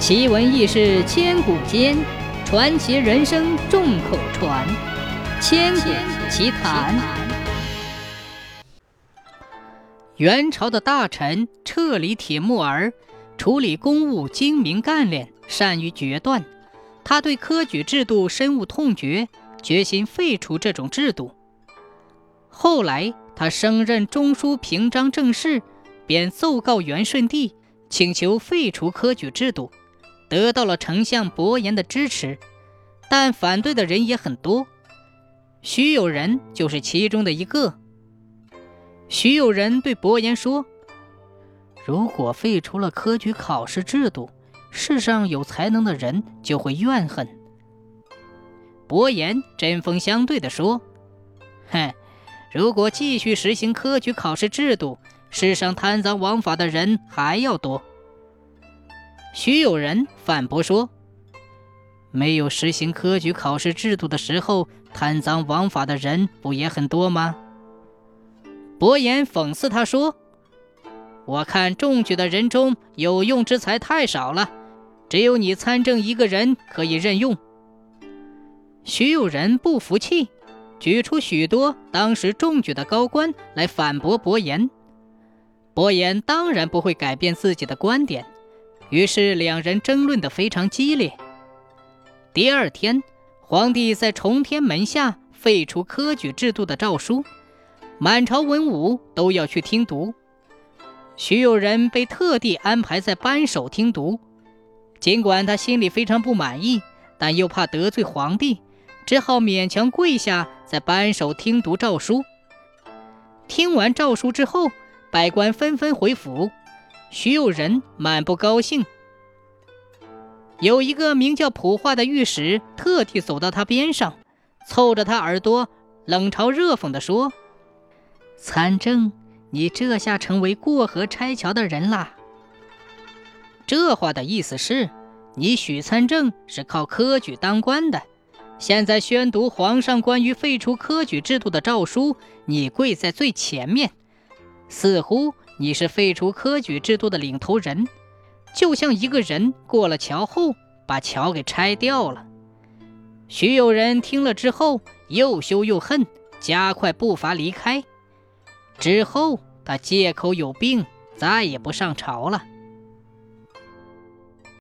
奇闻异事千古间，传奇人生众口传。千古奇谈。元朝的大臣彻里铁木儿处理公务精明干练，善于决断。他对科举制度深恶痛绝，决心废除这种制度。后来，他升任中书平章政事，便奏告元顺帝，请求废除科举制度。得到了丞相伯颜的支持，但反对的人也很多。徐有仁就是其中的一个。徐有仁对伯颜说：“如果废除了科举考试制度，世上有才能的人就会怨恨。”伯颜针锋相对地说：“哼，如果继续实行科举考试制度，世上贪赃枉法的人还要多。”徐有仁反驳说：“没有实行科举考试制度的时候，贪赃枉法的人不也很多吗？”伯颜讽刺他说：“我看中举的人中有用之才太少了，只有你参政一个人可以任用。”徐有仁不服气，举出许多当时中举的高官来反驳伯颜。伯颜当然不会改变自己的观点。于是两人争论得非常激烈。第二天，皇帝在崇天门下废除科举制度的诏书，满朝文武都要去听读。徐有人被特地安排在班首听读，尽管他心里非常不满意，但又怕得罪皇帝，只好勉强跪下在班首听读诏书。听完诏书之后，百官纷纷回府。徐有仁满不高兴，有一个名叫普化的御史特地走到他边上，凑着他耳朵冷嘲热讽地说：“参政，你这下成为过河拆桥的人啦。”这话的意思是，你许参政是靠科举当官的，现在宣读皇上关于废除科举制度的诏书，你跪在最前面，似乎。你是废除科举制度的领头人，就像一个人过了桥后把桥给拆掉了。徐有人听了之后又羞又恨，加快步伐离开。之后他借口有病，再也不上朝了。